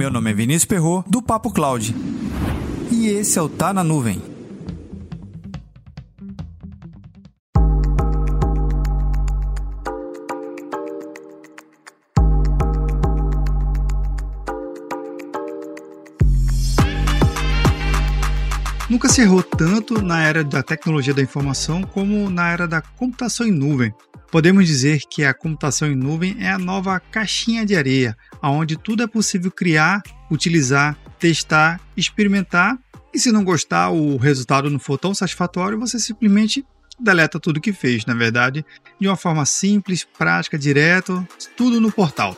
Meu nome é Vinícius Perro do Papo Cloud. E esse é o Tá na Nuvem. Nunca se errou tanto na era da tecnologia da informação como na era da computação em nuvem. Podemos dizer que a computação em nuvem é a nova caixinha de areia, onde tudo é possível criar, utilizar, testar, experimentar e se não gostar, o resultado não for tão satisfatório, você simplesmente deleta tudo que fez, na verdade, de uma forma simples, prática, direto, tudo no portal.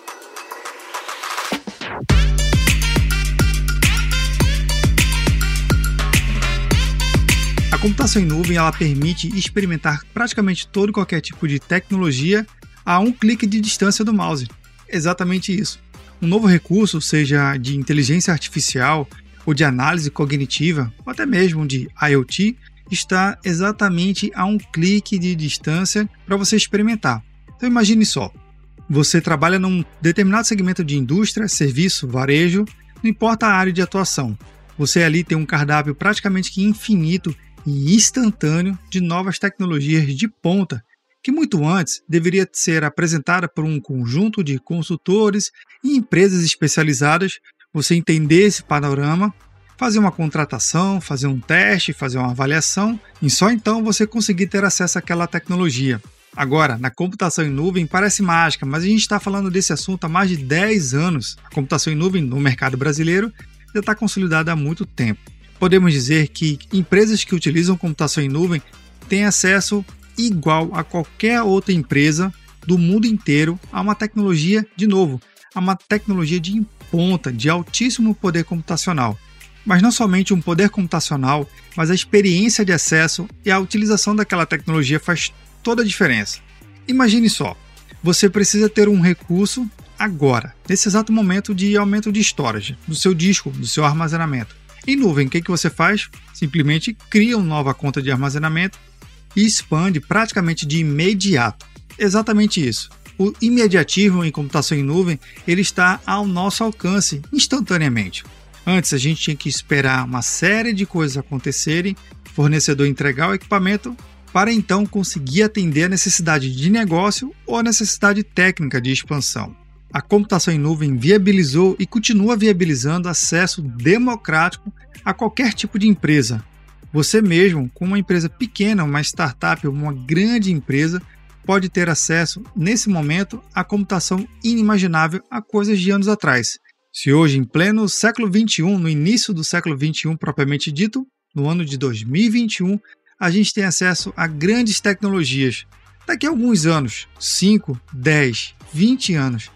Computação em nuvem ela permite experimentar praticamente todo e qualquer tipo de tecnologia a um clique de distância do mouse. Exatamente isso. Um novo recurso, seja de inteligência artificial ou de análise cognitiva, ou até mesmo de IoT, está exatamente a um clique de distância para você experimentar. Então imagine só, você trabalha num determinado segmento de indústria, serviço, varejo, não importa a área de atuação. Você ali tem um cardápio praticamente que infinito e instantâneo de novas tecnologias de ponta, que muito antes deveria ser apresentada por um conjunto de consultores e empresas especializadas, você entender esse panorama, fazer uma contratação, fazer um teste, fazer uma avaliação, e só então você conseguir ter acesso àquela tecnologia. Agora, na computação em nuvem parece mágica, mas a gente está falando desse assunto há mais de 10 anos. A computação em nuvem no mercado brasileiro já está consolidada há muito tempo podemos dizer que empresas que utilizam computação em nuvem têm acesso igual a qualquer outra empresa do mundo inteiro a uma tecnologia, de novo, a uma tecnologia de ponta, de altíssimo poder computacional. Mas não somente um poder computacional, mas a experiência de acesso e a utilização daquela tecnologia faz toda a diferença. Imagine só, você precisa ter um recurso agora, nesse exato momento de aumento de storage, do seu disco, do seu armazenamento. Em nuvem, o que, que você faz? Simplesmente cria uma nova conta de armazenamento e expande praticamente de imediato. Exatamente isso. O imediatismo em computação em nuvem ele está ao nosso alcance instantaneamente. Antes a gente tinha que esperar uma série de coisas acontecerem, fornecedor entregar o equipamento para então conseguir atender a necessidade de negócio ou a necessidade técnica de expansão a computação em nuvem viabilizou e continua viabilizando acesso democrático a qualquer tipo de empresa. Você mesmo, com uma empresa pequena, uma startup ou uma grande empresa, pode ter acesso, nesse momento, à computação inimaginável há coisas de anos atrás. Se hoje, em pleno século XXI, no início do século XXI propriamente dito, no ano de 2021, a gente tem acesso a grandes tecnologias. Daqui a alguns anos, 5, 10, 20 anos,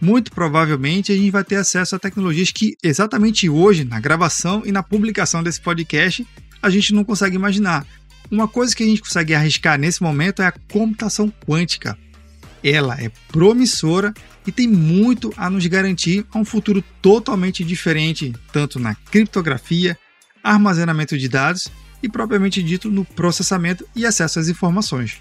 muito provavelmente a gente vai ter acesso a tecnologias que exatamente hoje, na gravação e na publicação desse podcast, a gente não consegue imaginar. Uma coisa que a gente consegue arriscar nesse momento é a computação quântica. Ela é promissora e tem muito a nos garantir a um futuro totalmente diferente, tanto na criptografia, armazenamento de dados e propriamente dito no processamento e acesso às informações.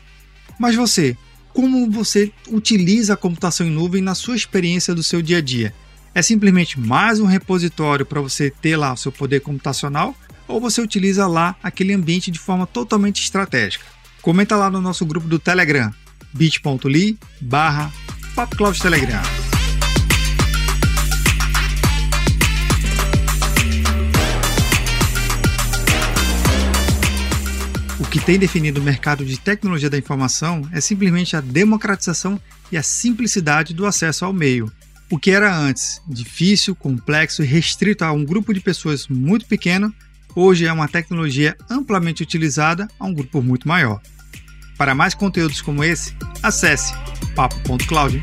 Mas você, como você utiliza a computação em nuvem na sua experiência do seu dia a dia. É simplesmente mais um repositório para você ter lá o seu poder computacional ou você utiliza lá aquele ambiente de forma totalmente estratégica? Comenta lá no nosso grupo do Telegram, bit.ly barra Telegram. Que tem definido o mercado de tecnologia da informação é simplesmente a democratização e a simplicidade do acesso ao meio. O que era antes difícil, complexo e restrito a um grupo de pessoas muito pequeno, hoje é uma tecnologia amplamente utilizada a um grupo muito maior. Para mais conteúdos como esse, acesse papo.cloud.